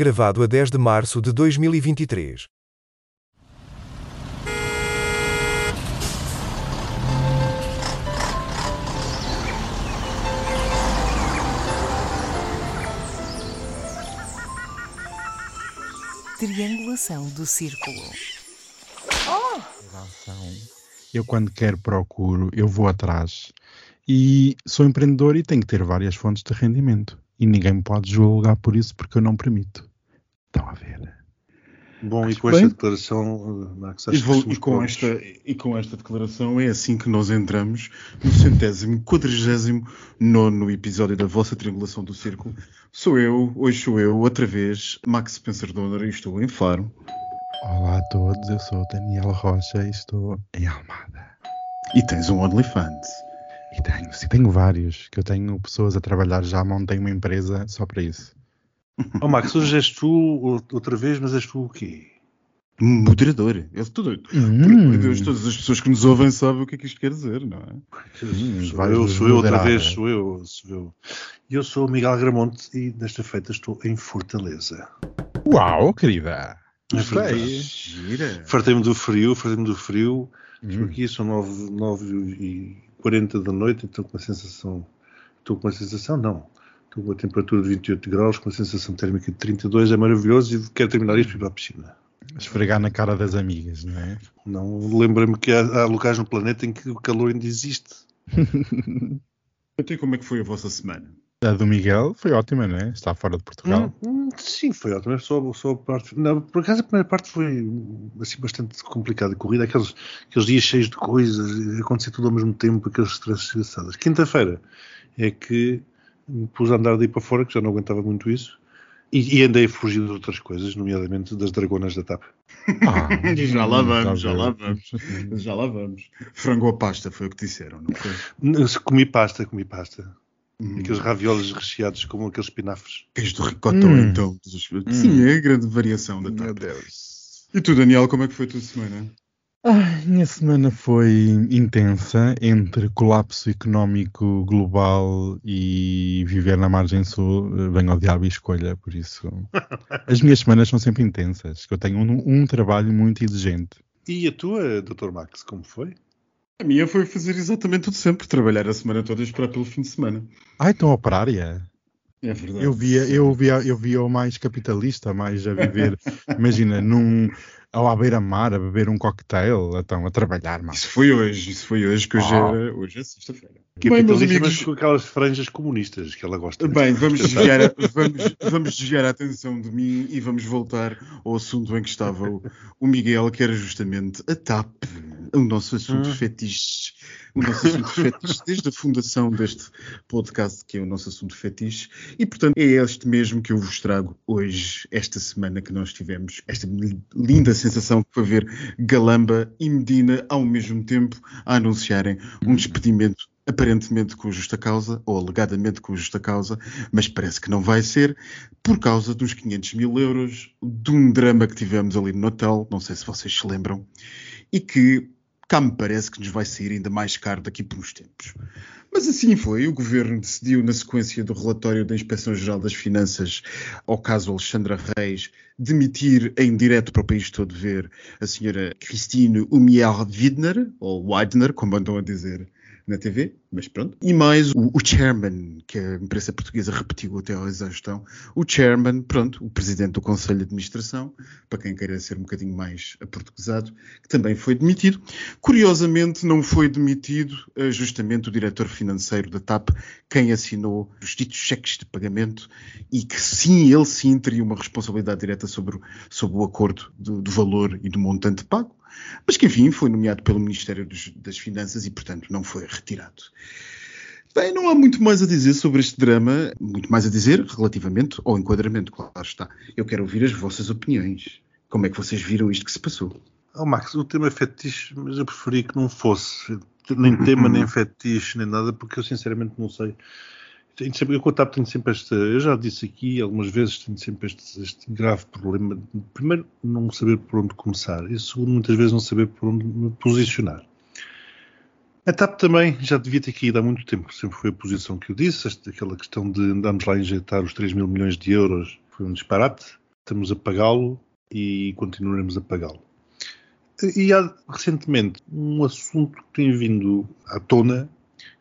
Gravado a 10 de março de 2023. Triangulação do círculo. Relação. Eu quando quero procuro, eu vou atrás. E sou empreendedor e tenho que ter várias fontes de rendimento. E ninguém me pode julgar por isso porque eu não permito. Estão a ver? Bom, e Acho com bem. esta declaração, Max, E, acho vou- que e com esta, e com esta declaração é assim que nós entramos no centésimo, quadragésimo nono episódio da vossa triangulação do círculo. Sou eu, hoje sou eu, outra vez, Max Spencer Donner, e estou em Faro. Olá a todos, eu sou o Daniel Rocha e estou em Almada. E tens um OnlyFans. E tenho, sim, tenho vários, que eu tenho pessoas a trabalhar, já montei uma empresa só para isso. Oh, Max, hoje és tu ou- outra vez, mas és tu o quê? Moderador. Eu, tudo, Hum. Deus, todas as pessoas que nos ouvem sabem o que é que isto quer dizer, não é? Hum, sou eu, sou eu outra vez, sou eu, sou eu. E eu sou o Miguel Gramonte e desta feita estou em Fortaleza. Uau, querida! É. Gira. Fartei-me do frio, fartei-me do frio. Estou Hum. aqui, são 9, 9 e 40 da noite, estou com uma sensação. Estou com uma sensação, não. Estou com uma temperatura de 28 graus, com uma sensação térmica de 32, é maravilhoso e quero terminar isto para ir para a piscina. Esfregar na cara das amigas, não é? Não lembra-me que há, há locais no planeta em que o calor ainda existe. Então, e como é que foi a vossa semana? A do Miguel foi ótima, não é? Está fora de Portugal. Hum, hum, sim, foi ótimo. Só, só a parte. Não, por acaso a primeira parte foi assim, bastante complicada. Corrida, aqueles, aqueles dias cheios de coisas, acontecer tudo ao mesmo tempo, aqueles stresses desgraçados. Quinta-feira é que me pus a andar daí para fora, que já não aguentava muito isso. E, e andei a fugir de outras coisas, nomeadamente das dragonas da TAP. Ah, já lá vamos, tá já lá vamos. Já lá vamos. Frango à pasta foi o que disseram, não foi? Comi pasta, comi pasta. Hum. Aqueles ravioles recheados com aqueles espinafres. Queijo do ricotão, Hum. então. Sim, é a grande variação da Meu TAP. Deus. E tu, Daniel, como é que foi a tua semana? Ai, minha semana foi intensa entre colapso económico global e viver na margem sul. Venho ao diabo e escolha, por isso. As minhas semanas são sempre intensas, que eu tenho um, um trabalho muito exigente. E a tua, Dr. Max, como foi? A minha foi fazer exatamente tudo sempre, trabalhar a semana toda e esperar pelo fim de semana. Ai, tão operária. É verdade. Eu via, eu via, eu via o mais capitalista, mais a viver, imagina, num, ao à beira-mar, a beber um cocktail, então, a trabalhar, mas Isso foi hoje, isso foi hoje, que hoje, Ah. é, hoje é sexta-feira. Bem, meus Capitalista, amigos, mas com aquelas franjas comunistas que ela gosta. Bem, vamos desviar, a, vamos, vamos desviar a atenção de mim e vamos voltar ao assunto em que estava o, o Miguel, que era justamente a TAP, o nosso assunto Hum. fetiche. O nosso assunto fetiche, desde a fundação deste podcast, que é o nosso assunto fetiche. E, portanto, é este mesmo que eu vos trago hoje, esta semana que nós tivemos, esta linda sensação que foi ver Galamba e Medina ao mesmo tempo a anunciarem um despedimento aparentemente com justa causa, ou alegadamente com justa causa, mas parece que não vai ser, por causa dos 500 mil euros, de um drama que tivemos ali no Natal, não sei se vocês se lembram, e que cá me parece que nos vai sair ainda mais caro daqui por uns tempos. Mas assim foi, o Governo decidiu, na sequência do relatório da Inspeção-Geral das Finanças ao caso Alexandra Reis, demitir em direto para o país todo ver a senhora Christine Humier-Widner, ou Weidner, como andam a dizer na TV, mas pronto. E mais o, o chairman, que a imprensa portuguesa repetiu até à exaustão, o chairman, pronto, o presidente do Conselho de Administração, para quem queira ser um bocadinho mais aportuguesado, que também foi demitido. Curiosamente, não foi demitido eh, justamente o diretor financeiro da TAP, quem assinou os ditos cheques de pagamento e que sim, ele sim teria uma responsabilidade direta sobre, sobre o acordo do, do valor e do montante pago mas que enfim foi nomeado pelo Ministério dos- das Finanças e, portanto, não foi retirado. Bem, não há muito mais a dizer sobre este drama, muito mais a dizer relativamente ao enquadramento, claro está. Eu quero ouvir as vossas opiniões. Como é que vocês viram isto que se passou? Oh, Max, o tema é fetiche, mas eu preferi que não fosse nem tema, nem fetiche, nem nada, porque eu sinceramente não sei. Tenho sempre, eu com a TAP tenho sempre esta, eu já disse aqui algumas vezes, tenho sempre este, este grave problema. Primeiro, não saber por onde começar, e segundo, muitas vezes não saber por onde me posicionar. A TAP também já devia ter caído há muito tempo, sempre foi a posição que eu disse, esta, aquela questão de andarmos lá a injetar os 3 mil milhões de euros foi um disparate. estamos a pagá-lo e continuaremos a pagá-lo. E há recentemente um assunto que tem vindo à tona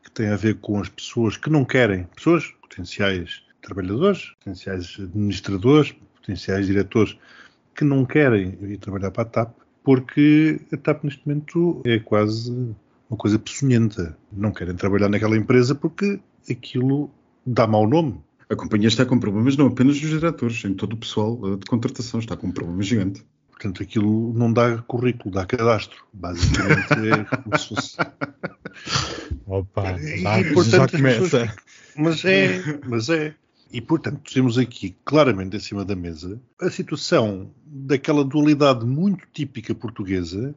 que tem a ver com as pessoas que não querem, pessoas potenciais trabalhadores, potenciais administradores, potenciais diretores que não querem ir trabalhar para a TAP porque a TAP neste momento é quase uma coisa peçonhenta. Não querem trabalhar naquela empresa porque aquilo dá mau nome. A companhia está com problemas não apenas nos diretores, em todo o pessoal de contratação está com um problema gigante. Portanto, aquilo não dá currículo, dá cadastro. Basicamente é como se fosse. Opa, E, tá, portanto, já as pessoas- começa. Mas é, mas é. E, portanto, temos aqui claramente em cima da mesa a situação daquela dualidade muito típica portuguesa,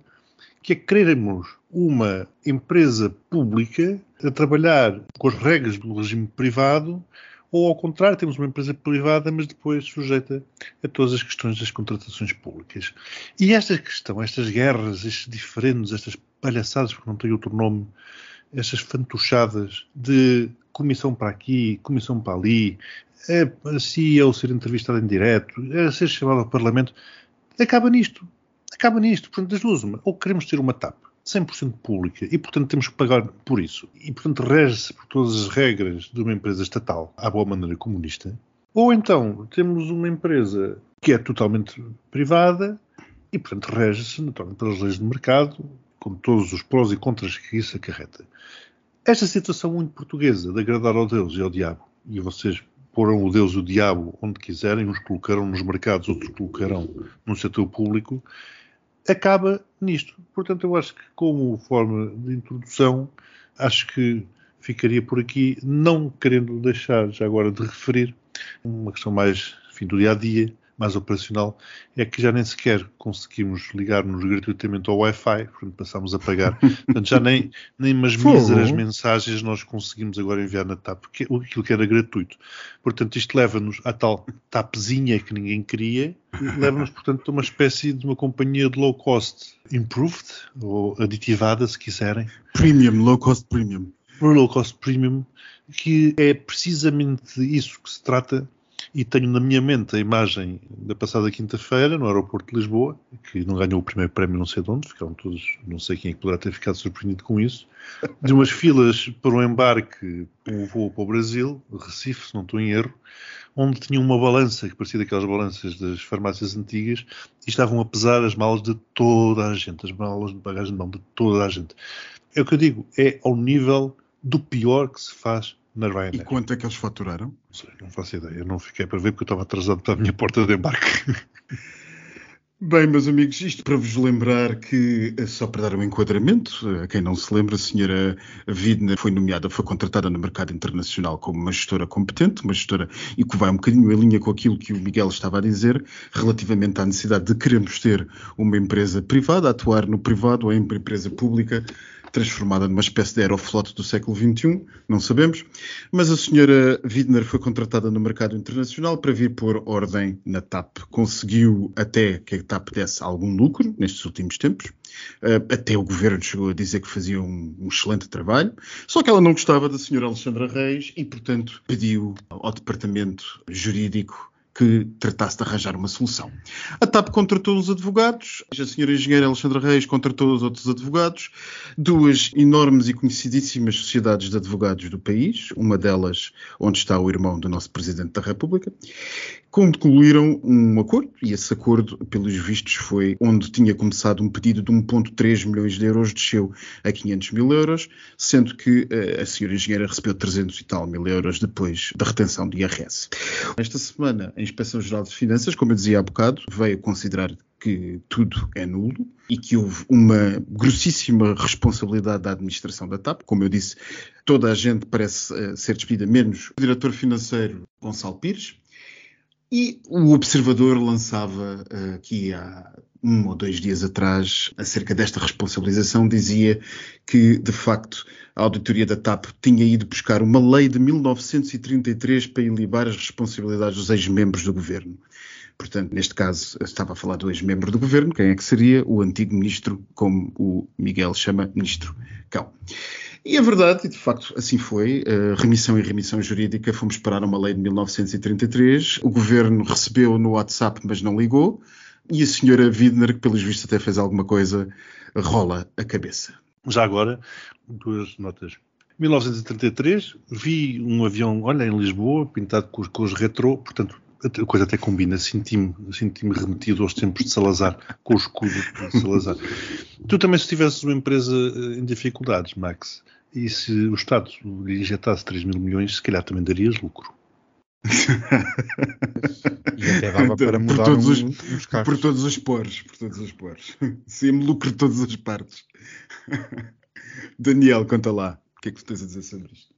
que é querermos uma empresa pública a trabalhar com as regras do regime privado, ou ao contrário, temos uma empresa privada, mas depois sujeita a todas as questões das contratações públicas. E esta questão, estas guerras, estes diferentes, estas palhaçadas, porque não tem outro nome, estas fantochadas de comissão para aqui, comissão para ali, é, a CEO ser entrevistado em direto, é ser chamado ao Parlamento, acaba nisto. Acaba nisto. Portanto, das duas, uma. Ou queremos ter uma TAP 100% pública e, portanto, temos que pagar por isso. E, portanto, rege-se por todas as regras de uma empresa estatal à boa maneira comunista. Ou então temos uma empresa que é totalmente privada e, portanto, rege-se naturalmente pelas leis do mercado, com todos os prós e contras que isso acarreta. Esta situação muito portuguesa de agradar ao Deus e ao diabo, e vocês porão o Deus e o diabo onde quiserem, uns colocarão nos mercados, outros colocarão no setor público, acaba nisto. Portanto, eu acho que, como forma de introdução, acho que ficaria por aqui, não querendo deixar já agora de referir uma questão mais do dia a dia, mais operacional, é que já nem sequer conseguimos ligar-nos gratuitamente ao Wi-Fi, portanto passámos a pagar. Portanto, já nem, nem umas míseras mensagens nós conseguimos agora enviar na TAP, porque aquilo que era gratuito. Portanto, isto leva-nos à tal TAPzinha que ninguém queria, leva-nos, portanto, a uma espécie de uma companhia de low cost improved, ou aditivada, se quiserem, Premium, low cost premium. low cost premium, que é precisamente isso que se trata. E tenho na minha mente a imagem da passada quinta-feira no aeroporto de Lisboa, que não ganhou o primeiro prémio não sei de onde, ficaram todos, não sei quem é que poderá ter ficado surpreendido com isso, de umas filas para um embarque, um voo para o Brasil, Recife, se não estou em erro, onde tinha uma balança, que parecia daquelas balanças das farmácias antigas, e estavam a pesar as malas de toda a gente, as malas de bagagem de mão de toda a gente. É o que eu digo, é ao nível do pior que se faz na E Ryanair. quanto é que eles faturaram? Não, sei, não faço ideia, eu não fiquei para ver porque eu estava atrasado para a minha porta de embarque. Bem, meus amigos, isto para vos lembrar que, eh, só para dar um enquadramento, eh, a quem não se lembra, a senhora Widner foi nomeada, foi contratada no mercado internacional como uma gestora competente, uma gestora e que vai um bocadinho em linha com aquilo que o Miguel estava a dizer, relativamente à necessidade de queremos ter uma empresa privada, atuar no privado ou em empresa pública, transformada numa espécie de aeroflot do século XXI, não sabemos. Mas a senhora Widner foi contratada no mercado internacional para vir pôr ordem na TAP. Conseguiu até que a TAP desse algum lucro nestes últimos tempos. Uh, até o governo chegou a dizer que fazia um, um excelente trabalho. Só que ela não gostava da senhora Alexandra Reis e, portanto, pediu ao departamento jurídico que tratasse de arranjar uma solução. A TAP contratou os advogados, a senhora engenheira Alexandra Reis contratou os outros advogados, duas enormes e conhecidíssimas sociedades de advogados do país, uma delas onde está o irmão do nosso Presidente da República, concluíram um acordo, e esse acordo, pelos vistos, foi onde tinha começado um pedido de 1,3 milhões de euros, desceu a 500 mil euros, sendo que eh, a senhora engenheira recebeu 300 e tal mil euros depois da retenção de IRS. Esta semana, a Inspeção-Geral de Finanças, como eu dizia há bocado, veio considerar que tudo é nulo e que houve uma grossíssima responsabilidade da administração da TAP. Como eu disse, toda a gente parece eh, ser despedida, menos o diretor financeiro Gonçalo Pires. E o Observador lançava uh, aqui há um ou dois dias atrás, acerca desta responsabilização, dizia que, de facto, a auditoria da TAP tinha ido buscar uma lei de 1933 para ilibar as responsabilidades dos ex-membros do governo. Portanto, neste caso, estava a falar do ex-membro do governo, quem é que seria? O antigo ministro, como o Miguel chama, ministro Cão. E é verdade, e de facto assim foi. Remissão e remissão jurídica, fomos parar uma lei de 1933. O governo recebeu no WhatsApp, mas não ligou. E a senhora Widner, que pelos vistos até fez alguma coisa, rola a cabeça. Já agora, duas notas. 1933, vi um avião, olha, em Lisboa, pintado com, com os retrô, portanto, a coisa até combina, senti-me senti remetido aos tempos de Salazar, com o escudo de Salazar. tu também, se tivesses uma empresa eh, em dificuldades, Max, e se o Estado lhe injetasse 3 mil milhões, se calhar também darias lucro. e até dava para mudar por todos um, os, uns carros. Por todos os poros, por todos os poros. Sim, lucro de todas as partes. Daniel, conta lá. O que é que tu tens a dizer sobre isto?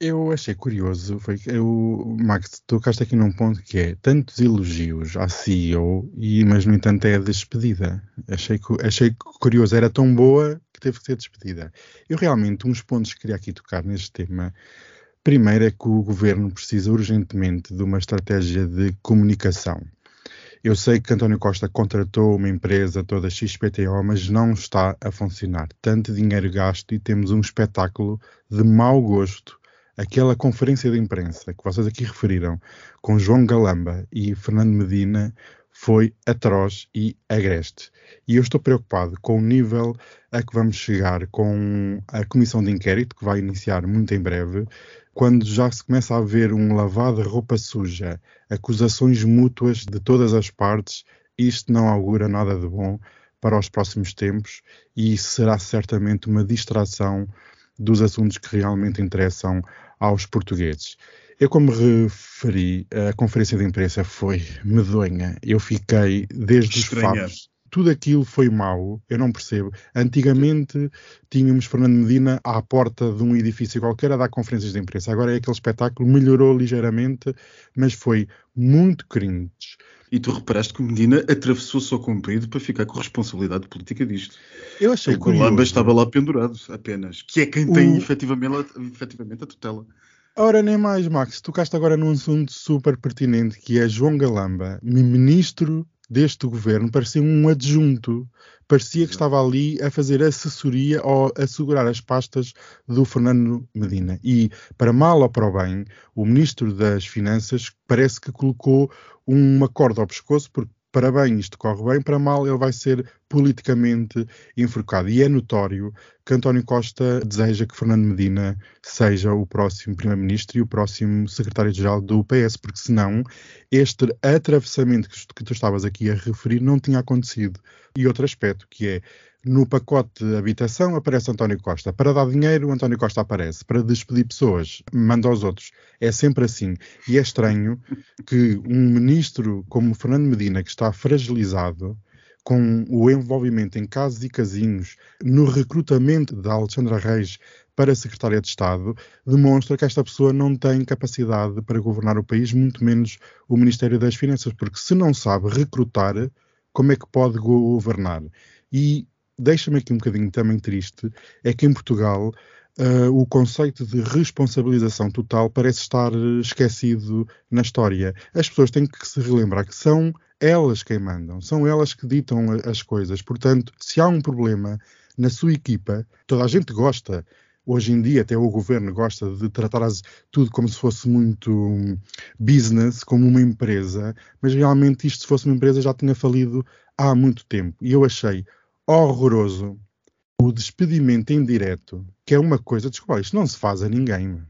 Eu achei curioso, foi que eu, Max, tocaste aqui num ponto que é tantos elogios à CEO, e, mas no entanto é a despedida. Achei, achei curioso, era tão boa que teve que ser despedida. Eu realmente, uns pontos que queria aqui tocar neste tema. Primeiro é que o governo precisa urgentemente de uma estratégia de comunicação. Eu sei que António Costa contratou uma empresa toda XPTO, mas não está a funcionar. Tanto dinheiro gasto e temos um espetáculo de mau gosto aquela conferência de imprensa que vocês aqui referiram com João Galamba e Fernando Medina foi atroz e agreste. E eu estou preocupado com o nível a que vamos chegar com a comissão de inquérito, que vai iniciar muito em breve, quando já se começa a ver um lavado de roupa suja, acusações mútuas de todas as partes, isto não augura nada de bom para os próximos tempos e será certamente uma distração dos assuntos que realmente interessam aos portugueses. Eu, como referi, a conferência de imprensa foi medonha. Eu fiquei desde Estranha. os fatos. Tudo aquilo foi mau, eu não percebo. Antigamente tínhamos Fernando Medina à porta de um edifício qualquer a dar conferências de imprensa. Agora é aquele espetáculo, melhorou ligeiramente, mas foi muito cringe. E tu reparaste que o Medina atravessou-se ao comprido para ficar com a responsabilidade política disto. Eu achei que o Lamba estava lá pendurado apenas, que é quem tem efetivamente, efetivamente a tutela. Ora, nem mais, Max. Tocaste agora num assunto super pertinente que é João Galamba, ministro deste governo, parecia um adjunto. Parecia que estava ali a fazer assessoria ou a segurar as pastas do Fernando Medina. E, para mal ou para o bem, o ministro das Finanças parece que colocou uma corda ao pescoço, porque para bem isto corre bem, para mal ele vai ser politicamente enforcado. E é notório que António Costa deseja que Fernando Medina seja o próximo Primeiro-Ministro e o próximo Secretário-Geral do PS, porque senão este atravessamento que tu estavas aqui a referir não tinha acontecido. E outro aspecto que é no pacote de habitação aparece António Costa. Para dar dinheiro, António Costa aparece. Para despedir pessoas, manda aos outros. É sempre assim. E é estranho que um ministro como Fernando Medina, que está fragilizado, com o envolvimento em casos e casinhos no recrutamento da Alexandra Reis para secretária de Estado, demonstra que esta pessoa não tem capacidade para governar o país, muito menos o Ministério das Finanças, porque se não sabe recrutar, como é que pode governar? E deixa-me aqui um bocadinho também triste, é que em Portugal uh, o conceito de responsabilização total parece estar esquecido na história. As pessoas têm que se relembrar que são elas quem mandam, são elas que ditam as coisas. Portanto, se há um problema na sua equipa, toda a gente gosta. Hoje em dia, até o governo gosta de tratar tudo como se fosse muito business, como uma empresa, mas realmente isto, se fosse uma empresa, já tinha falido há muito tempo. E eu achei horroroso o despedimento em direto, que é uma coisa, desculpa, isto não se faz a ninguém.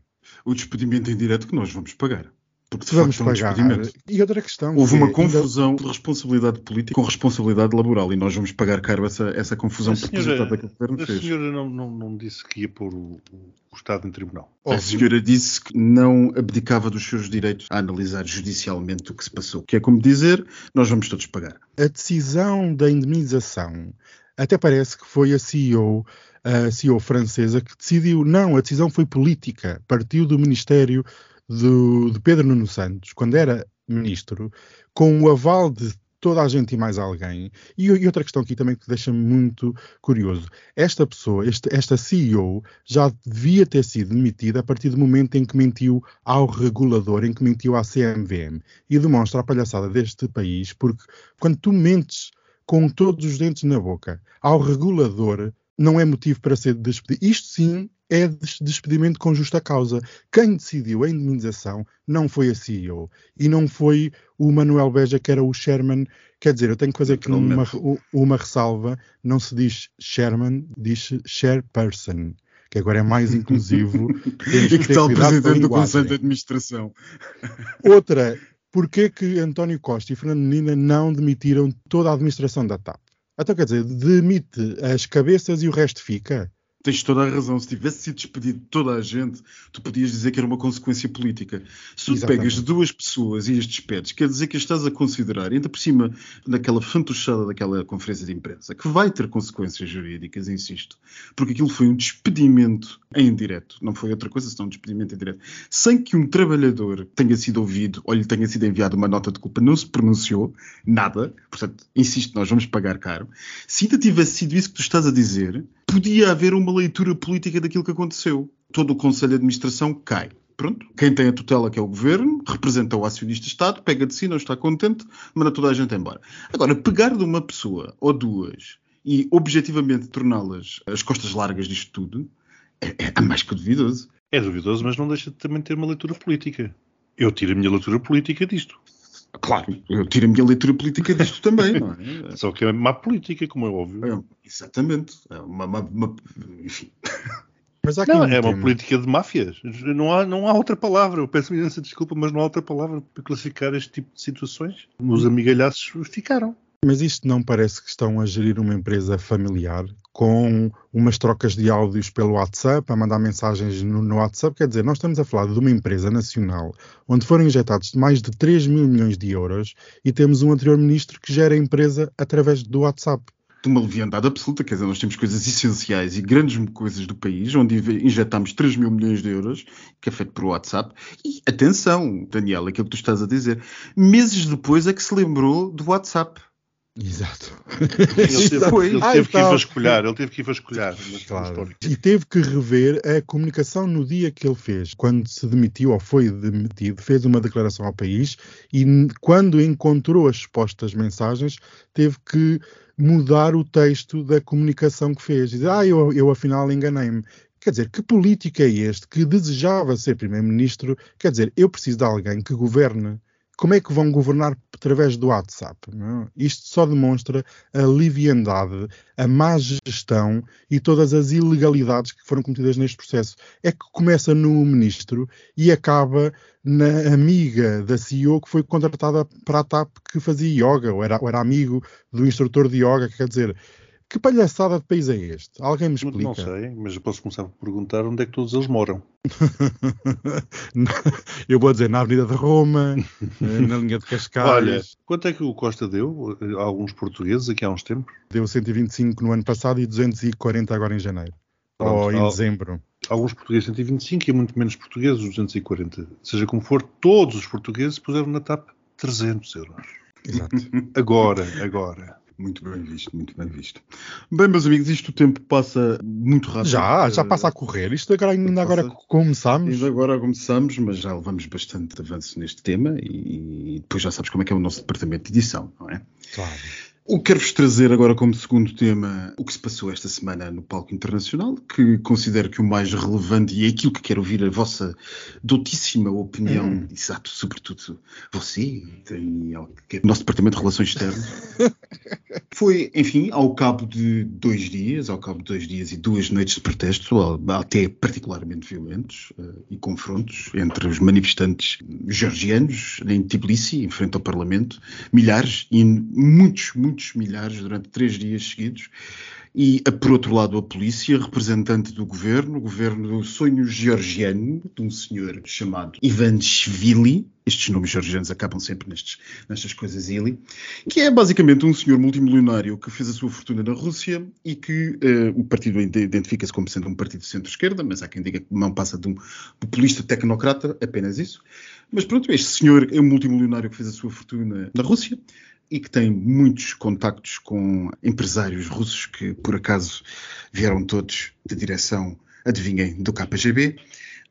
O despedimento em direto que nós vamos pagar. Porque de vamos facto, pagar. É um e outra questão. Houve uma é, confusão ainda... de responsabilidade política com responsabilidade laboral e nós vamos pagar caro essa, essa confusão propositada que o governo fez. A senhora não, não, não, disse que ia pôr o, o Estado em tribunal. A senhora disse que não abdicava dos seus direitos a analisar judicialmente o que se passou. Que é como dizer, nós vamos todos pagar. A decisão da indemnização até parece que foi a CEO, a CEO francesa que decidiu. Não, a decisão foi política. Partiu do Ministério do, de Pedro Nuno Santos, quando era ministro, com o aval de toda a gente e mais alguém. E, e outra questão aqui também que deixa-me muito curioso. Esta pessoa, este, esta CEO, já devia ter sido demitida a partir do momento em que mentiu ao regulador, em que mentiu à CMVM. E demonstra a palhaçada deste país, porque quando tu mentes com todos os dentes na boca ao regulador não é motivo para ser despedido. Isto sim é despedimento com justa causa. Quem decidiu a indemnização não foi a CEO e não foi o Manuel Beja, que era o Sherman. Quer dizer, eu tenho que fazer aqui uma, uma ressalva: não se diz Sherman, diz Chairperson que agora é mais inclusivo. e que está o presidente do Conselho de Administração. Outra, porquê que António Costa e Fernando Menina não demitiram toda a administração da TAP? Então, quer dizer, demite as cabeças e o resto fica. Tens toda a razão. Se tivesse sido despedido toda a gente, tu podias dizer que era uma consequência política. Se tu pegas duas pessoas e as despedes, quer dizer que as estás a considerar, ainda por cima naquela fantochada daquela conferência de imprensa, que vai ter consequências jurídicas, insisto, porque aquilo foi um despedimento em direto, não foi outra coisa senão um despedimento em direto, sem que um trabalhador tenha sido ouvido ou lhe tenha sido enviado uma nota de culpa, não se pronunciou nada, portanto, insisto, nós vamos pagar caro. Se ainda tivesse sido isso que tu estás a dizer, podia haver uma leitura política daquilo que aconteceu. Todo o Conselho de Administração cai. Pronto. Quem tem a tutela, que é o governo, representa o acionista-Estado, pega de si, não está contente, manda toda a gente embora. Agora, pegar de uma pessoa ou duas e objetivamente torná-las as costas largas disto tudo é, é mais que duvidoso. É duvidoso, mas não deixa de também ter uma leitura política. Eu tiro a minha leitura política disto. Claro, eu tiro a minha leitura política disto também, não é? Só que é má política, como é óbvio. É, exatamente. É uma, uma, uma, enfim. Mas há não, é uma política de máfias. Não há, não há outra palavra. Eu peço imensa desculpa, mas não há outra palavra para classificar este tipo de situações. Os amigalhaços ficaram. Mas isto não parece que estão a gerir uma empresa familiar com umas trocas de áudios pelo WhatsApp, a mandar mensagens no, no, WhatsApp. Quer dizer, nós estamos a falar de uma empresa nacional onde foram injetados mais de 3 mil milhões de euros e temos um anterior ministro que gera a empresa através do WhatsApp. De uma leviandade absoluta, quer dizer, nós temos coisas essenciais e grandes coisas do país onde injetamos 3 mil milhões de euros, que é feito por WhatsApp. E atenção, Daniel, aquilo que tu estás a dizer, meses depois é que se lembrou do WhatsApp Exato. Ele teve, foi. Ele teve que ir vasculhar, ele teve que ir vasculhar. Claro. E teve que rever a comunicação no dia que ele fez. Quando se demitiu ou foi demitido, fez uma declaração ao país e quando encontrou as supostas mensagens, teve que mudar o texto da comunicação que fez. Dizer, ah, eu, eu afinal enganei-me. Quer dizer, que político é este que desejava ser primeiro-ministro? Quer dizer, eu preciso de alguém que governe como é que vão governar através do WhatsApp? Não? Isto só demonstra a liviandade, a má gestão e todas as ilegalidades que foram cometidas neste processo. É que começa no ministro e acaba na amiga da CEO que foi contratada para a TAP que fazia yoga, ou era, ou era amigo do instrutor de yoga, quer dizer, que palhaçada de país é este? Alguém me explica? Não sei, mas eu posso começar por perguntar onde é que todos eles moram. eu vou dizer na Avenida de Roma, eh, na linha de Cascais. Olha, quanto é que o Costa deu a alguns portugueses aqui há uns tempos? Deu 125 no ano passado e 240 agora em janeiro. Pronto, ou em dezembro. Alguns portugueses 125 e muito menos portugueses 240. Seja como for, todos os portugueses puseram na TAP 300 euros. Exato. agora, agora. Muito bem visto, muito bem visto. Bem, meus amigos, isto o tempo passa muito rápido. Já, já passa a correr. Isto agora, ainda agora começamos. Ainda agora começamos, mas já levamos bastante avanço neste tema e depois já sabes como é que é o nosso departamento de edição, não é? Claro. O quero-vos trazer agora como segundo tema o que se passou esta semana no palco internacional, que considero que o mais relevante e é aquilo que quero ouvir a vossa doutíssima opinião, hum. exato, sobretudo você, Daniel, que é nosso Departamento de Relações Externas, foi, enfim, ao cabo de dois dias, ao cabo de dois dias e duas noites de protesto, até particularmente violentos, uh, e confrontos entre os manifestantes georgianos em Tbilisi, em frente ao Parlamento, milhares e muitos, muitos muitos milhares durante três dias seguidos. E, por outro lado, a polícia, representante do governo, o governo do sonho georgiano, de um senhor chamado Ivan Shvili, estes nomes georgianos acabam sempre nestes, nestas coisas ili, que é basicamente um senhor multimilionário que fez a sua fortuna na Rússia e que uh, o partido identifica-se como sendo um partido centro-esquerda, mas há quem diga que não passa de um populista tecnocrata, apenas isso. Mas pronto, este senhor é um multimilionário que fez a sua fortuna na Rússia, e que tem muitos contactos com empresários russos que, por acaso, vieram todos da direção, adivinhem, do KGB.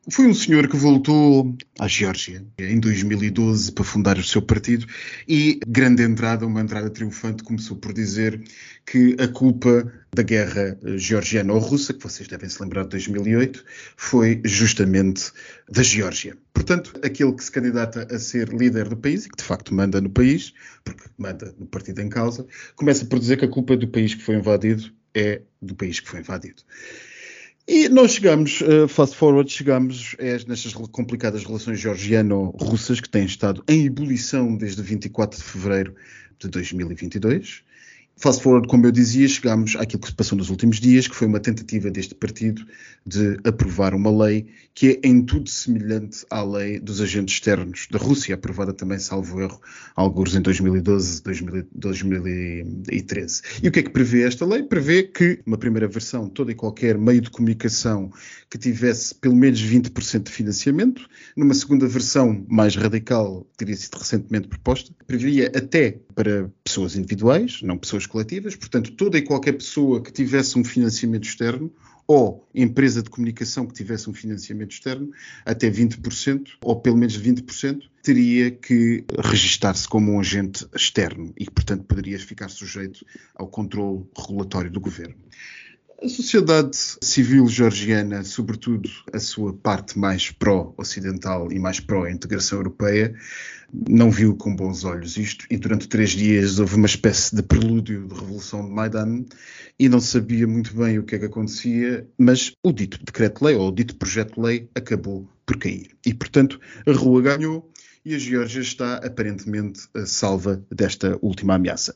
Foi um senhor que voltou à Geórgia em 2012 para fundar o seu partido e, grande entrada, uma entrada triunfante, começou por dizer que a culpa da guerra georgiano-russa, que vocês devem se lembrar de 2008, foi justamente da Geórgia. Portanto, aquele que se candidata a ser líder do país e que de facto manda no país, porque manda no partido em causa, começa por dizer que a culpa do país que foi invadido é do país que foi invadido. E nós chegamos, uh, fast forward, chegamos é, nestas complicadas relações georgiano-russas que têm estado em ebulição desde 24 de fevereiro de 2022. Fast forward, como eu dizia, chegámos àquilo que se passou nos últimos dias, que foi uma tentativa deste partido de aprovar uma lei que é em tudo semelhante à lei dos agentes externos da Rússia, aprovada também, salvo erro, alguns em 2012, 2013. E o que é que prevê esta lei? Prevê que, uma primeira versão, todo e qualquer meio de comunicação que tivesse pelo menos 20% de financiamento, numa segunda versão mais radical, teria sido recentemente proposta, previa até para pessoas individuais, não pessoas coletivas, portanto, toda e qualquer pessoa que tivesse um financiamento externo ou empresa de comunicação que tivesse um financiamento externo, até 20%, ou pelo menos 20%, teria que registar-se como um agente externo e, portanto, poderia ficar sujeito ao controle regulatório do governo. A sociedade civil georgiana, sobretudo a sua parte mais pró-ocidental e mais pró-integração europeia, não viu com bons olhos isto e durante três dias houve uma espécie de prelúdio de revolução de Maidan e não sabia muito bem o que é que acontecia, mas o dito decreto-lei ou o dito projeto-lei acabou por cair. E, portanto, a rua ganhou e a Geórgia está aparentemente salva desta última ameaça.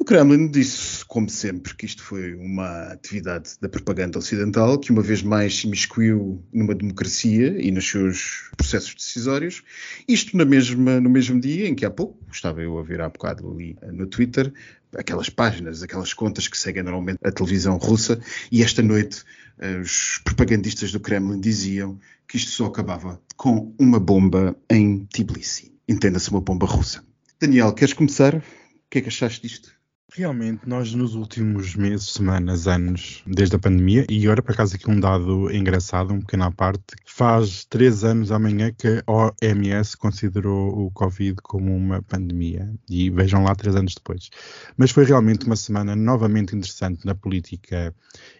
O Kremlin disse, como sempre, que isto foi uma atividade da propaganda ocidental que uma vez mais se imiscuiu numa democracia e nos seus processos decisórios. Isto na mesma, no mesmo dia em que há pouco, estava eu a ver há bocado ali no Twitter, aquelas páginas, aquelas contas que seguem normalmente a televisão russa, e esta noite eh, os propagandistas do Kremlin diziam que isto só acabava com uma bomba em Tbilisi. Entenda-se uma bomba russa. Daniel, queres começar? O que é que achaste disto? Realmente, nós nos últimos meses, semanas, anos, desde a pandemia, e agora por acaso aqui um dado engraçado, um pequeno à parte, faz três anos amanhã que a OMS considerou o Covid como uma pandemia. E vejam lá três anos depois. Mas foi realmente uma semana novamente interessante na política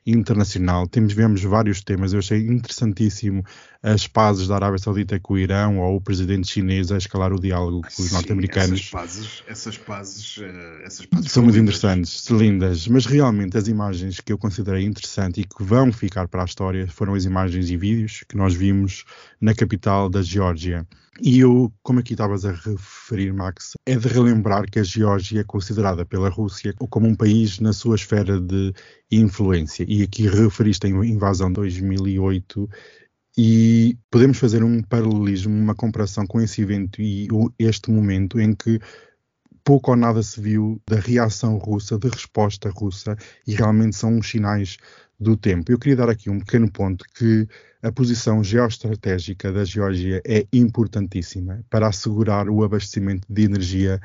internacional. Temos, vemos vários temas. Eu achei interessantíssimo as pazes da Arábia Saudita com o Irão ou o presidente chinês a escalar o diálogo com os norte-americanos. Essas pazes, essas pazes, eh, essas pazes são interessantes, lindas, mas realmente as imagens que eu considerei interessantes e que vão ficar para a história foram as imagens e vídeos que nós vimos na capital da Geórgia. E eu, como aqui estavas a referir, Max, é de relembrar que a Geórgia é considerada pela Rússia como um país na sua esfera de influência. E aqui referiste a invasão de 2008 e podemos fazer um paralelismo, uma comparação com esse evento e este momento em que pouco ou nada se viu da reação russa, de resposta russa, e realmente são uns sinais do tempo. Eu queria dar aqui um pequeno ponto que a posição geoestratégica da Geórgia é importantíssima para assegurar o abastecimento de energia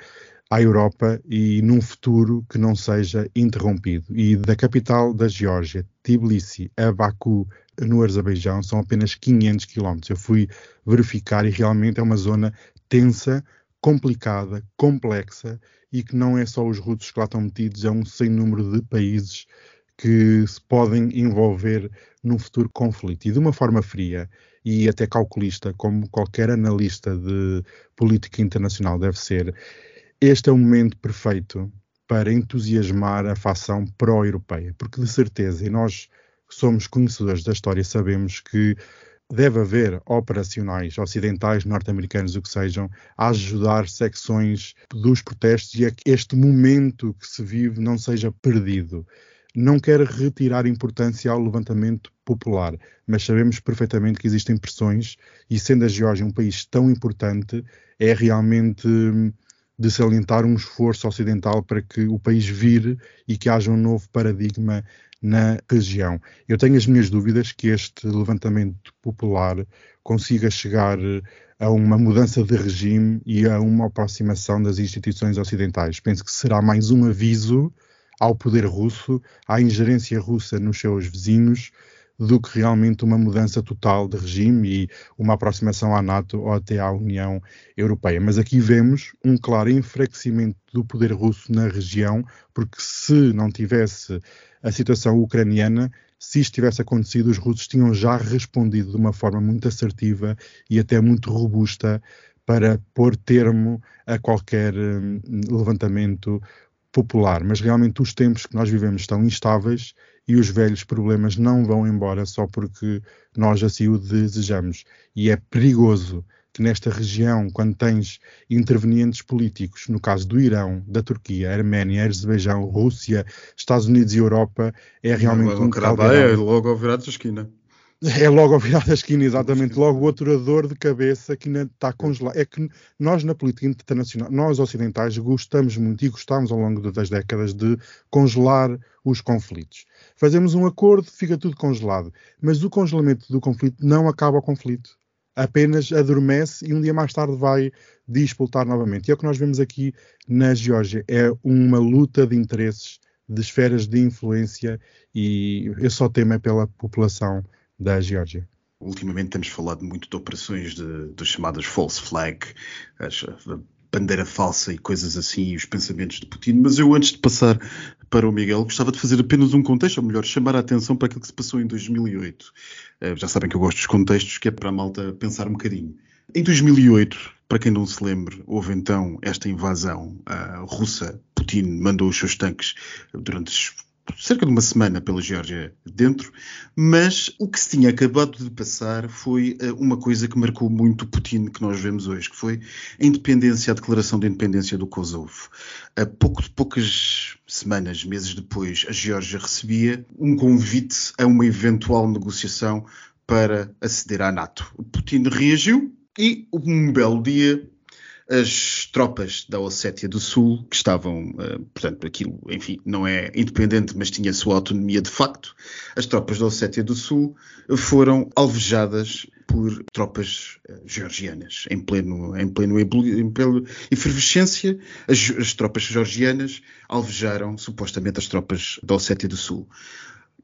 à Europa e num futuro que não seja interrompido. E da capital da Geórgia, Tbilisi, a Baku, no Azerbaijão, são apenas 500 quilómetros. Eu fui verificar e realmente é uma zona tensa, complicada, complexa e que não é só os russos que lá estão metidos, é um sem número de países que se podem envolver num futuro conflito. E de uma forma fria e até calculista, como qualquer analista de política internacional deve ser, este é o momento perfeito para entusiasmar a facção pró-europeia, porque de certeza, e nós somos conhecedores da história, sabemos que deve haver operacionais ocidentais, norte-americanos, o que sejam, a ajudar secções dos protestos e a que este momento que se vive não seja perdido. Não quero retirar importância ao levantamento popular, mas sabemos perfeitamente que existem pressões e, sendo a Geórgia um país tão importante, é realmente de salientar um esforço ocidental para que o país vire e que haja um novo paradigma na região. Eu tenho as minhas dúvidas que este levantamento popular consiga chegar a uma mudança de regime e a uma aproximação das instituições ocidentais. Penso que será mais um aviso ao poder russo, à ingerência russa nos seus vizinhos, do que realmente uma mudança total de regime e uma aproximação à NATO ou até à União Europeia. Mas aqui vemos um claro enfraquecimento do poder russo na região, porque se não tivesse a situação ucraniana, se isto tivesse acontecido, os russos tinham já respondido de uma forma muito assertiva e até muito robusta para pôr termo a qualquer hum, levantamento popular. Mas realmente os tempos que nós vivemos estão instáveis e os velhos problemas não vão embora só porque nós assim o desejamos. E é perigoso que nesta região, quando tens intervenientes políticos, no caso do Irão, da Turquia, Arménia, Azerbaijão, Rússia, Estados Unidos e Europa, é realmente logo um caldeirão. É logo ao virar da esquina. É logo ao virar da esquina, exatamente. Logo outra dor de cabeça que ainda está congelado. É que nós, na política internacional, nós ocidentais, gostamos muito e gostamos ao longo das décadas de congelar os conflitos. Fazemos um acordo, fica tudo congelado. Mas o congelamento do conflito não acaba o conflito apenas adormece e um dia mais tarde vai disputar novamente. E é o que nós vemos aqui na Geórgia, é uma luta de interesses, de esferas de influência e eu só temo é pela população da Geórgia. Ultimamente temos falado muito de operações de, chamadas false flag, as, bandeira falsa e coisas assim, e os pensamentos de Putin. Mas eu, antes de passar para o Miguel, gostava de fazer apenas um contexto, ou melhor, chamar a atenção para aquilo que se passou em 2008. Uh, eh, já sabem que eu gosto dos contextos, que é para a malta pensar um bocadinho. Em 2008, para quem não se lembre, houve então esta invasão uh, russa. Putin mandou os seus tanques durante cerca de uma semana pela Geórgia dentro, mas o que se tinha acabado de passar foi uh, uma coisa que marcou muito Putin que nós vemos hoje, que foi a independência, a declaração de independência do Kosovo. Uh, pouco, poucas semanas, meses depois, a Geórgia recebia um convite a uma eventual negociação para aceder à NATO. Putin reagiu e um belo dia as tropas da Ossétia do Sul, que estavam, uh, portanto, aquilo, enfim, não é independente, mas tinha sua autonomia de facto, as tropas da Ossétia do Sul foram alvejadas por tropas uh, georgianas, em pleno, em pleno, em pleno efervescência, as, as tropas georgianas alvejaram supostamente as tropas da Ossétia do Sul.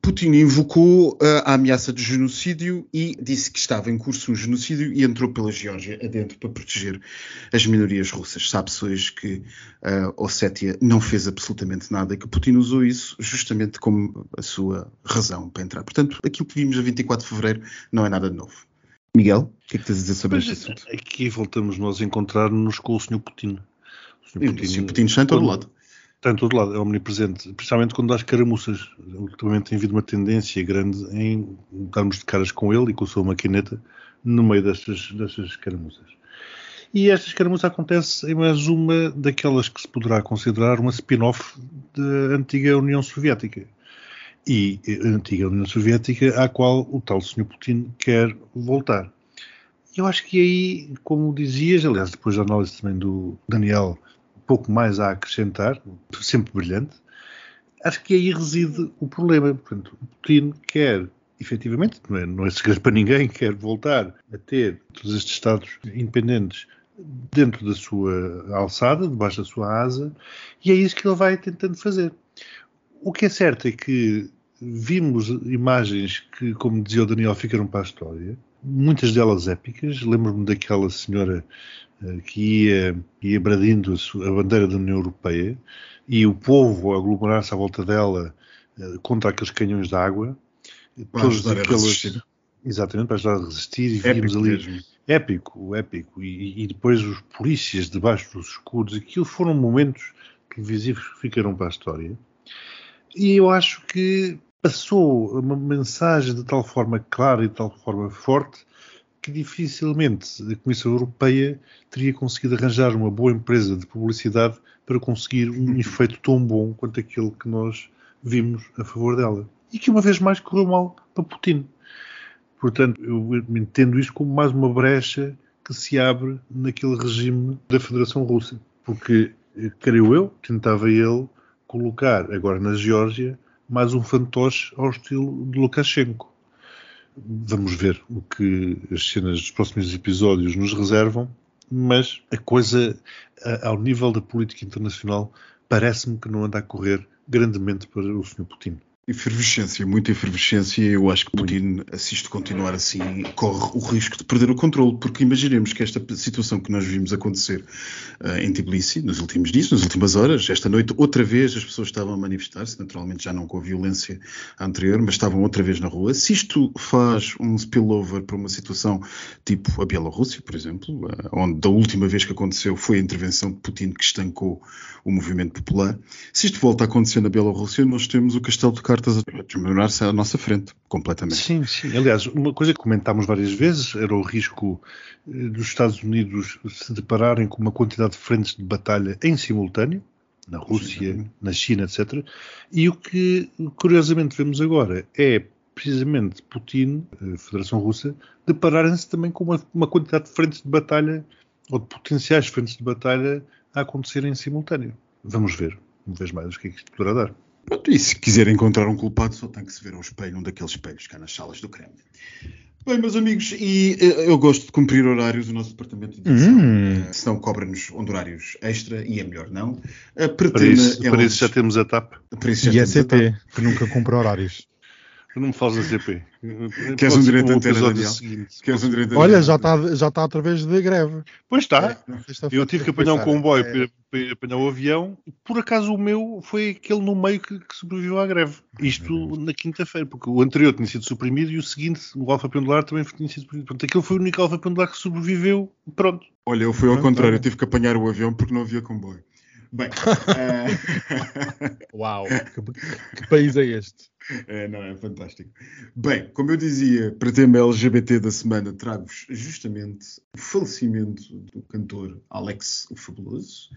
Putin invocou uh, a ameaça de genocídio e disse que estava em curso um genocídio e entrou pela Geórgia adentro para proteger as minorias russas. Sabe-se hoje que a uh, Ossétia não fez absolutamente nada e que Putin usou isso justamente como a sua razão para entrar. Portanto, aquilo que vimos a 24 de fevereiro não é nada de novo. Miguel, o que é que tens a dizer sobre este assunto? Aqui voltamos nós a encontrar-nos com o Sr. Putin. O Sr. Putin, o Sr. Putin está em todo lado. Está em todo lado, é omnipresente, principalmente quando dá as caramuças. Ultimamente tem havido uma tendência grande em darmos de caras com ele e com a sua maquineta no meio destas, destas caramuças. E esta escaramuça acontece em mais uma daquelas que se poderá considerar uma spin-off da antiga União Soviética. E a antiga União Soviética à qual o tal Sr. Putin quer voltar. Eu acho que aí, como dizias, aliás, depois da análise também do Daniel pouco mais a acrescentar, sempre brilhante. Acho que aí reside o problema. Portanto, o Putin quer, efetivamente, não é, não é segredo para ninguém, quer voltar a ter todos estes Estados independentes dentro da sua alçada, debaixo da sua asa, e é isso que ele vai tentando fazer. O que é certo é que vimos imagens que, como dizia o Daniel, ficaram para a história, muitas delas épicas. Lembro-me daquela senhora que ia, ia bradindo a, a, bandeira da União Europeia e o povo a aglomerar-se à volta dela uh, contra aqueles canhões de água. Para todos aqueles, Exatamente, para ajudar a resistir. E víamos ali. Mesmo. Épico, épico. E, e, depois os polícias debaixo dos escudos. Aquilo foram momentos televisivos que ficaram para a história. E eu acho que passou uma mensagem de tal forma clara e de tal forma forte que dificilmente a Comissão Europeia teria conseguido arranjar uma boa empresa de publicidade para conseguir um efeito tão bom quanto aquele que nós vimos a favor dela. E que uma vez mais correu mal para Putin. Portanto, eu entendo isto como mais uma brecha que se abre naquele regime da Federação Russa. Porque, creio eu, tentava ele colocar agora na Geórgia mais um fantoche ao estilo de Lukashenko. Vamos ver o que as cenas dos próximos episódios nos reservam, mas a coisa, ao nível da política internacional, parece-me que não anda a correr grandemente para o Sr. Putin. Efervescência, muita efervescência. Eu acho que Putin, se isto continuar assim, corre o risco de perder o controle, porque imaginemos que esta situação que nós vimos acontecer uh, em Tbilisi nos últimos dias, nas últimas horas, esta noite, outra vez as pessoas estavam a manifestar-se, naturalmente já não com a violência anterior, mas estavam outra vez na rua. Se isto faz um spillover para uma situação tipo a Bielorrússia, por exemplo, uh, onde da última vez que aconteceu foi a intervenção de Putin que estancou o movimento popular, se isto volta a acontecer na Bielorrússia, nós temos o castelo de cartas a desmoronar-se à nossa frente, completamente. Sim, sim. Aliás, uma coisa que comentámos várias vezes era o risco eh, dos Estados Unidos se depararem com uma quantidade de frentes de batalha em simultâneo, na Rússia, sim. na China, etc. E o que curiosamente vemos agora é precisamente Putin, a Federação Russa, depararem-se também com uma, uma, quantidade de frentes de batalha ou de potenciais frentes de batalha a acontecer em simultâneo. Vamos ver, uma vez mais, o que é que isto poderá dar. Pronto, e se quiser encontrar um culpado, só tem que se ver ao espelho, um daqueles espelhos cá nas salas do Kremlin. Bem, meus amigos, e uh, eu gosto de cumprir horários do nosso departamento de edição. Hum. Uh, senão cobra-nos honorários extra e é melhor não. Uh, para, isso, é para isso já temos a TAP. e a CP, que nunca cumpre horários. Não me falas a CP. Queres um direito antena, Daniel? Queres um direito Olha, já está já tá outra vez de greve. Pois está. É, eu tive que apanhar um comboio é. para, apanhar o avião. Por acaso o meu foi aquele no meio que, que sobreviveu à greve. Isto na quinta-feira, porque o anterior tinha sido suprimido e o seguinte, o alfa pendular, também tinha sido suprimido. Portanto, aquele foi o único alfa pendular que sobreviveu. Pronto. Olha, eu fui ao contrário. Eu tive que apanhar o avião porque não havia comboio. Bem. uh... Uau, que, que país é este? É, não, é fantástico. Bem, como eu dizia, para tema LGBT da semana, trago-vos justamente o falecimento do cantor Alex o Fabuloso.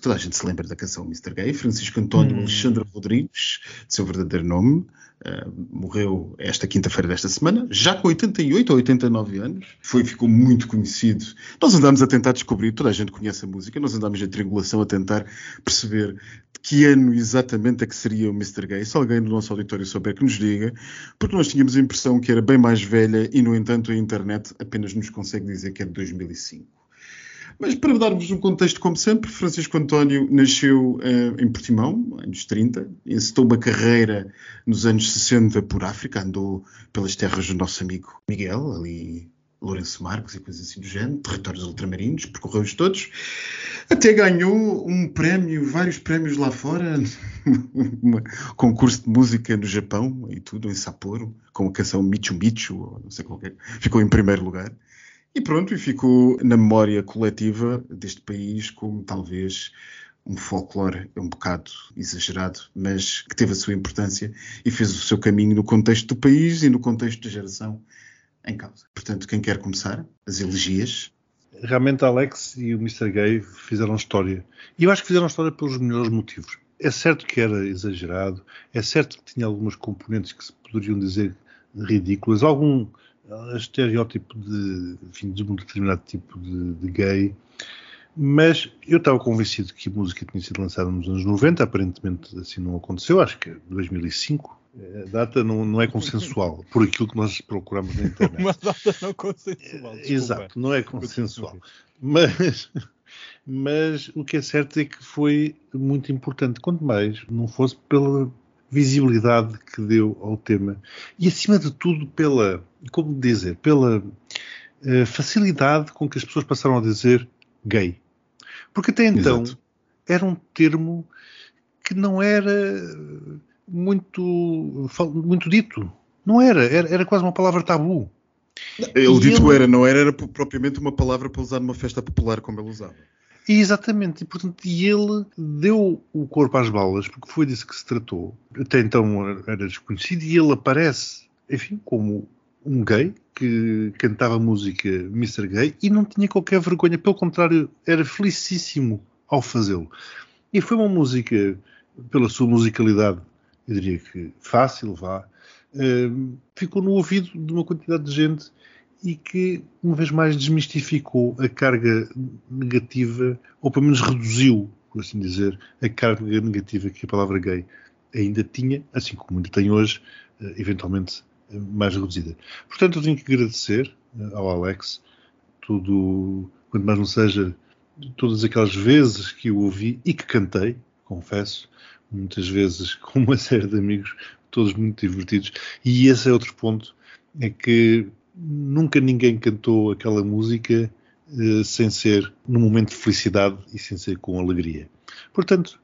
Toda a gente se lembra da canção Mr. Gay, Francisco António hum. Alexandre Rodrigues, de seu verdadeiro nome. Uh, morreu esta quinta-feira desta semana, já com 88 ou 89 anos. Foi, ficou muito conhecido. Nós andámos a tentar descobrir, toda a gente conhece a música, nós andámos em triangulação a tentar perceber de que ano exatamente é que seria o Mr. Gay. Se alguém do nosso auditório souber que nos diga, porque nós tínhamos a impressão que era bem mais velha e, no entanto, a internet apenas nos consegue dizer que é de 2005. Mas para dar-vos um contexto, como sempre, Francisco António nasceu uh, em Portimão, anos 30, encetou uma carreira nos anos 60 por África, andou pelas terras do nosso amigo Miguel, ali Lourenço Marques e coisas assim do género, territórios ultramarinos, percorreu-os todos, até ganhou um prémio, vários prémios lá fora, um concurso de música no Japão e tudo, em Sapporo, com a canção Michu Michu, não sei qualquer, ficou em primeiro lugar. E pronto, e ficou na memória coletiva deste país como talvez um folclore um bocado exagerado, mas que teve a sua importância e fez o seu caminho no contexto do país e no contexto da geração em causa. Portanto, quem quer começar? As elegias? Realmente Alex e o Mr. Gay fizeram história. E eu acho que fizeram história pelos melhores motivos. É certo que era exagerado, é certo que tinha algumas componentes que se poderiam dizer ridículas, algum estereótipo de, enfim, de um determinado tipo de, de gay, mas eu estava convencido que a música tinha sido lançada nos anos 90, aparentemente assim não aconteceu, acho que é 2005. A data não, não é consensual, por aquilo que nós procuramos na internet. Uma data não consensual. Desculpa. Exato, não é consensual. Mas, mas o que é certo é que foi muito importante, quanto mais não fosse pela visibilidade que deu ao tema e, acima de tudo, pela, como dizer, pela uh, facilidade com que as pessoas passaram a dizer gay. Porque até então Exato. era um termo que não era muito, muito dito. Não era, era, era quase uma palavra tabu. Ele dito ele... era, não era, era propriamente uma palavra para usar numa festa popular como ele usava. Exatamente, e, portanto, e ele deu o corpo às balas, porque foi disso que se tratou. Até então era desconhecido, e ele aparece, enfim, como um gay que cantava música Mr. Gay e não tinha qualquer vergonha, pelo contrário, era felicíssimo ao fazê-lo. E foi uma música, pela sua musicalidade, eu diria que fácil, vá, uh, ficou no ouvido de uma quantidade de gente e que, uma vez mais, desmistificou a carga negativa, ou pelo menos reduziu, por assim dizer, a carga negativa que a palavra gay ainda tinha, assim como ainda tem hoje, eh, eventualmente eh, mais reduzida. Portanto, eu tenho que agradecer eh, ao Alex tudo, quanto mais não seja, todas aquelas vezes que o ouvi e que cantei, confesso, muitas vezes com uma série de amigos, todos muito divertidos. E esse é outro ponto, é que nunca ninguém cantou aquela música eh, sem ser num momento de felicidade e sem ser com alegria. Portanto,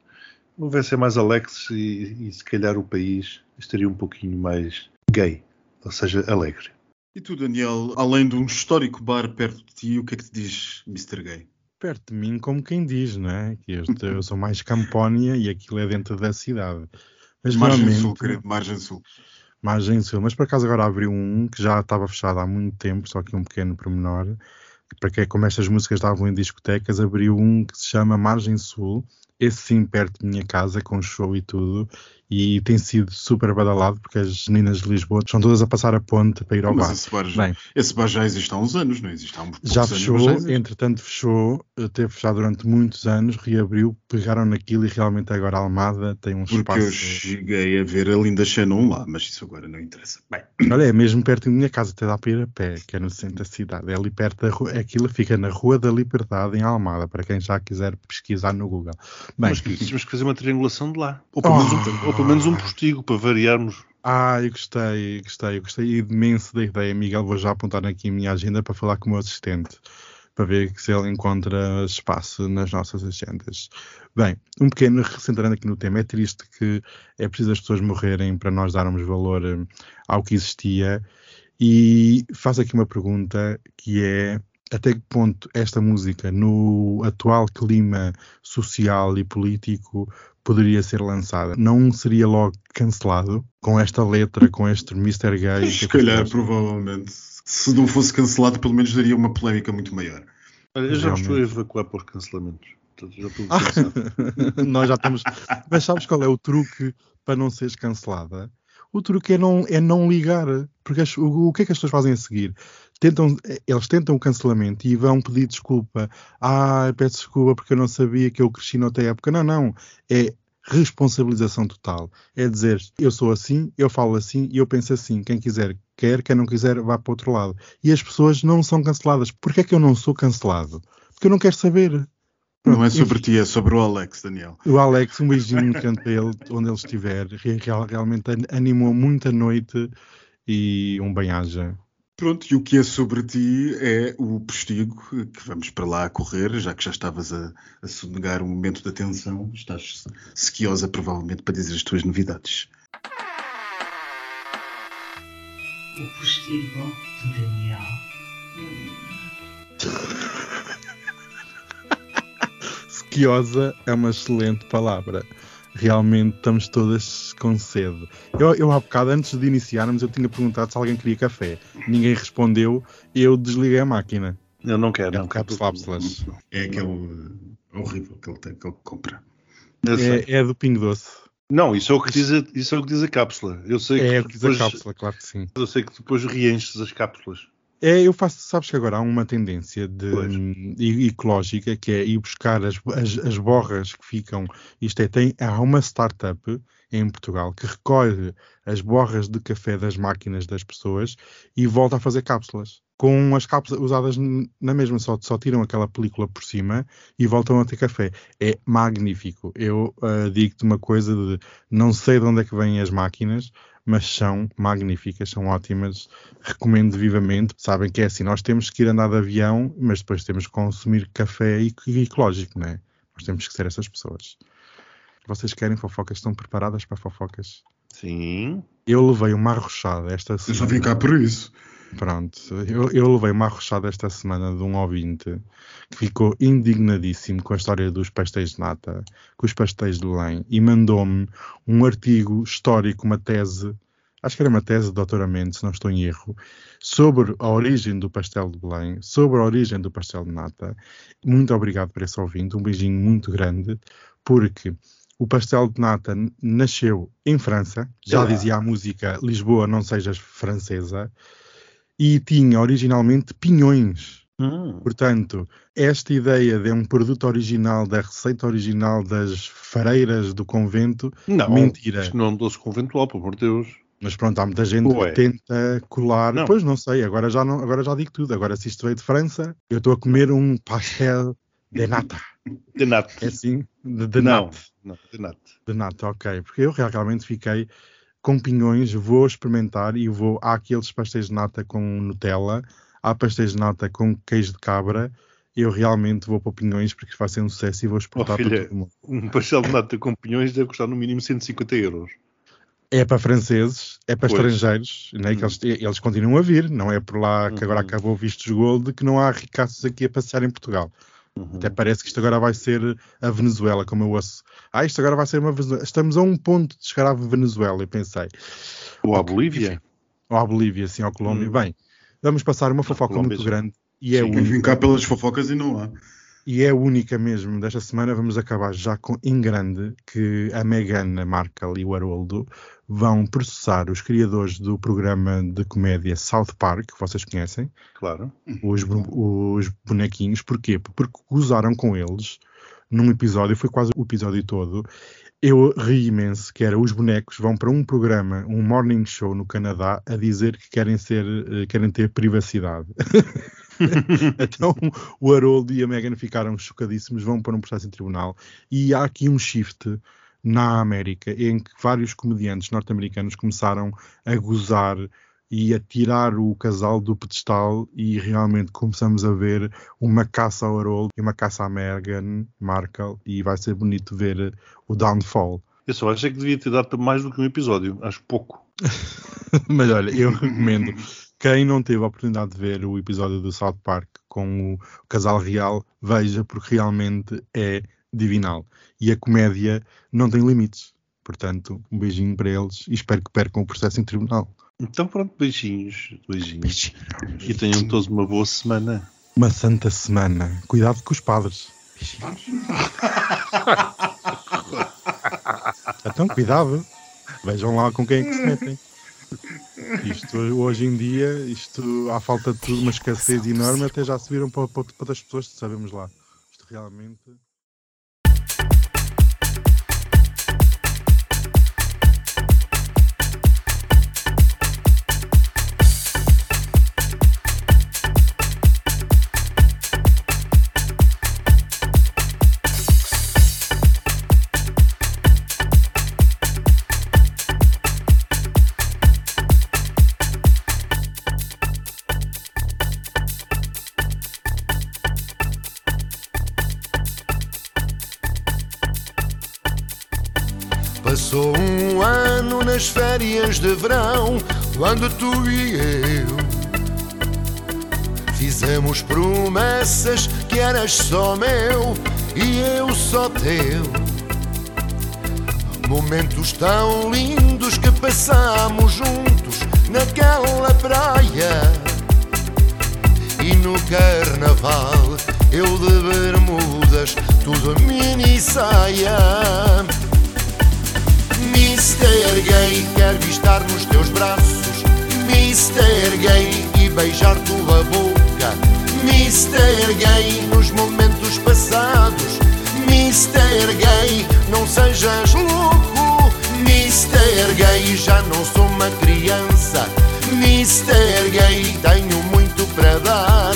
houvesse mais Alex e, e se calhar o país estaria um pouquinho mais gay, ou seja, alegre. E tu, Daniel, além de um histórico bar perto de ti, o que é que te diz Mr. Gay? Perto de mim, como quem diz, não é? Que este, eu sou mais Campónia e aquilo é dentro da cidade. Mas Margem Sul, querido, Margem Sul. Margem Sul, mas por acaso agora abriu um que já estava fechado há muito tempo, só que um pequeno pormenor. Para que como estas músicas estavam em discotecas, abriu um que se chama Margem Sul, esse sim perto de minha casa, com show e tudo, e tem sido super badalado porque as meninas de Lisboa estão todas a passar a ponte para ir ao Mas bar. esse bar, já, Bem, esse bar já existe há uns anos, não existe há uns já anos, fechou, mas já entretanto fechou, teve fechado durante muitos anos, reabriu, pegaram naquilo e realmente agora a Almada tem um Porque eu espaço. cheguei a ver a linda Shannon lá, mas isso agora não interessa. Bem, Olha, é mesmo perto da minha casa, até dá para ir a pé, que é no centro da cidade. É ali perto da rua, aquilo fica na Rua da Liberdade, em Almada, para quem já quiser pesquisar no Google. Bem, Mas que tínhamos que fazer uma triangulação de lá. Ou pelo, menos, um, ou pelo menos um postigo para variarmos. ah, eu gostei, gostei, eu gostei imenso da ideia, Miguel. Vou já apontar aqui a minha agenda para falar com o meu assistente, para ver se ele encontra espaço nas nossas agendas. Bem, um pequeno recentrando aqui no tema. É triste que é preciso as pessoas morrerem para nós darmos valor eh, ao que existia. E faço aqui uma pergunta que é até que ponto esta música, no atual clima social e político, poderia ser lançada? Não seria logo cancelado com esta letra, com este Mr. Gay? se calhar, provavelmente, se não fosse cancelado, pelo menos daria uma polémica muito maior. Olha, eu já me estou a Realmente. evacuar para os cancelamentos. Portanto, já estou cansado. Nós já estamos. Mas sabes qual é o truque para não seres cancelada? O truque é não, é não ligar. Porque as- o, o que é que as pessoas fazem a seguir? Tentam, eles tentam o cancelamento e vão pedir desculpa. Ah, peço desculpa porque eu não sabia que eu cresci noutra época. Não, não. É responsabilização total. É dizer, eu sou assim, eu falo assim e eu penso assim. Quem quiser, quer. Quem não quiser, vá para o outro lado. E as pessoas não são canceladas. Porquê é que eu não sou cancelado? Porque eu não quero saber. Não é sobre ti, é sobre o Alex, Daniel. o Alex, um beijinho para ele, onde ele estiver. Re- real- Realmente an- animou muito a noite e um bem-aja. Pronto, e o que é sobre ti é o postigo, que vamos para lá a correr, já que já estavas a, a sonegar um momento de atenção, estás sequiosa provavelmente para dizer as tuas novidades. O postigo de Daniel. Sequiosa é uma excelente palavra. Realmente estamos todas com sede. Eu, eu há bocado, antes de iniciarmos, eu tinha perguntado se alguém queria café. Ninguém respondeu e eu desliguei a máquina. Eu não quero. É não um cápsulas. É aquele uh, horrível que ele, tem, que ele compra. É, é do Pingo Doce. Não, isso é, o que diz a, isso é o que diz a cápsula. Eu sei É que o que diz a depois, cápsula, claro que sim. Eu sei que depois reenches as cápsulas. É, eu faço, sabes que agora há uma tendência de, e- ecológica que é ir buscar as, as, as borras que ficam. Isto é, tem, há uma startup em Portugal que recolhe as borras de café das máquinas das pessoas e volta a fazer cápsulas. Com as cápsulas usadas na mesma, só, só tiram aquela película por cima e voltam a ter café. É magnífico. Eu ah, digo-te uma coisa de não sei de onde é que vêm as máquinas, mas são magníficas, são ótimas recomendo vivamente. Sabem que é assim, nós temos que ir andar de avião, mas depois temos que consumir café e, ecológico, não é? Nós temos que ser essas pessoas. Vocês querem fofocas? Estão preparadas para fofocas? Sim. Eu levei uma arrochada esta Eu só semana. vim cá por isso. Pronto, eu, eu levei uma arrochada esta semana de um ouvinte que ficou indignadíssimo com a história dos pastéis de nata, com os pastéis de Belém, e mandou-me um artigo histórico, uma tese, acho que era uma tese de doutoramento, se não estou em erro, sobre a origem do pastel de Belém, sobre a origem do pastel de nata. Muito obrigado por esse ouvinte, um beijinho muito grande, porque o pastel de nata nasceu em França, já dizia a música Lisboa não sejas francesa, e tinha originalmente pinhões. Hum. Portanto, esta ideia de um produto original, da receita original das fareiras do convento, Não, Mentira. Isto não é um doce conventual, pelo amor de Deus. mas pronto, há muita gente Ué. que tenta colar. Não. Pois não sei, agora já, não, agora já digo tudo. Agora, se isto veio de França, eu estou a comer um pastel De nata. De nata. É assim? De, de Não, nata. não, de nata. De nata, ok. Porque eu realmente fiquei com pinhões, vou experimentar e vou. Há aqueles pastéis de nata com Nutella, há pastéis de nata com queijo de cabra. Eu realmente vou para pinhões porque vai ser um sucesso e vou exportar Oh, filha. para todo mundo. Um pastel de nata com pinhões deve custar no mínimo 150 euros. É para franceses, é para Pois. estrangeiros, né, que eles, eles continuam a vir, não é por lá que agora Uhum. acabou o vistos gold que não há ricaços aqui a passear em Portugal. Uhum. Até parece que isto agora vai ser a Venezuela, como eu ouço. Ah, isto agora vai ser uma Venezuela. Estamos a um ponto de chegar à Venezuela, eu pensei. Ou Ok, Bolívia. Ou à Bolívia, assim, ao Colômbia. Hum. Bem, vamos passar uma fofoca muito sim. grande e é, Quem vem única, cá pelas fofocas e não há. E é única mesmo desta semana. Vamos acabar já com, em grande que a Meghan Markle e o Haroldo vão processar os criadores do programa de comédia South Park, que vocês conhecem, Claro. os, os bonequinhos. Porquê? Porque gozaram com eles num episódio, foi quase o episódio todo. Eu ri imenso, que era os bonecos vão para um programa, um morning show no Canadá, a dizer que querem ser, eh, querem ter privacidade. então o Harold e a Meghan ficaram chocadíssimos, vão para um processo em tribunal e há aqui um shift na América em que vários comediantes norte-americanos começaram a gozar e a tirar o casal do pedestal e realmente começamos a ver uma caça ao Harold e uma caça à Meghan Markle e vai ser bonito ver o downfall. Eu só acho é que devia ter dado mais do que um episódio. Acho pouco. Mas olha, eu recomendo quem não teve a oportunidade de ver o episódio do South Park com o casal real, veja porque realmente é divinal. E a comédia não tem limites. Portanto, um beijinho para eles e espero que percam o processo em tribunal. Então pronto, beijinhos. Beijinhos. E tenham todos uma boa semana. Uma santa semana. Cuidado com os padres. Beijinhos. então, cuidado. Vejam lá com quem é que se metem. Isto hoje em dia, isto à falta de tudo, uma escassez enorme, até já se viram para, para, para outras pessoas, sabemos lá. Isto realmente. De verão, quando tu e eu fizemos promessas que eras só meu e eu só teu. Momentos tão lindos que passámos juntos naquela praia. E no carnaval eu de bermudas, tudo mini saia. Mister Gay, quero nos teus braços. Mister Gay, e beijar tua boca. Mister Gay, nos momentos passados. Mister Gay, não sejas louco. Mister Gay, já não sou uma criança. Mister Gay, tenho muito para dar.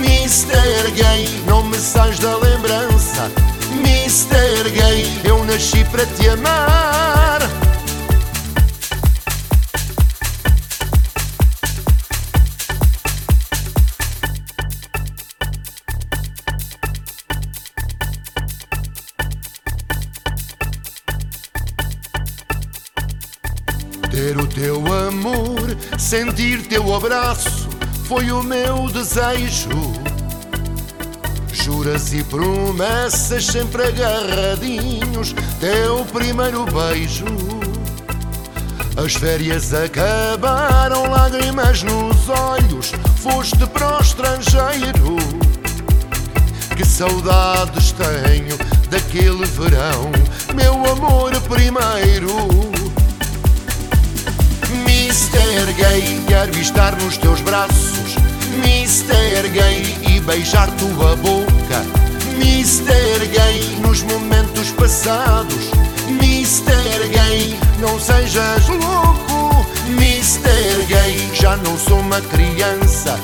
Mister Gay, não me sais da lembrança. Mister Gay, eu nasci para te amar. Sentir teu abraço, foi o meu desejo. Juras e promessas sempre agarradinhos, teu primeiro beijo. As férias acabaram, lágrimas nos olhos, foste para o estrangeiro. Que saudades tenho daquele verão, meu amor primeiro. Mr. Gay, quero estar nos teus braços. Mr. Gay, e beijar tua boca. Mr. Gay, nos momentos passados. Mr. Gay, não sejas louco. Mr. Gay, já não sou uma criança.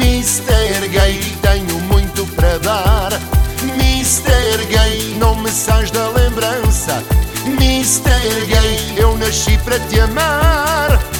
Mr. Gay, tenho muito para dar. Mr. Gay, não me sais da lembrança. Mr. Gay, eu nasci para te amar.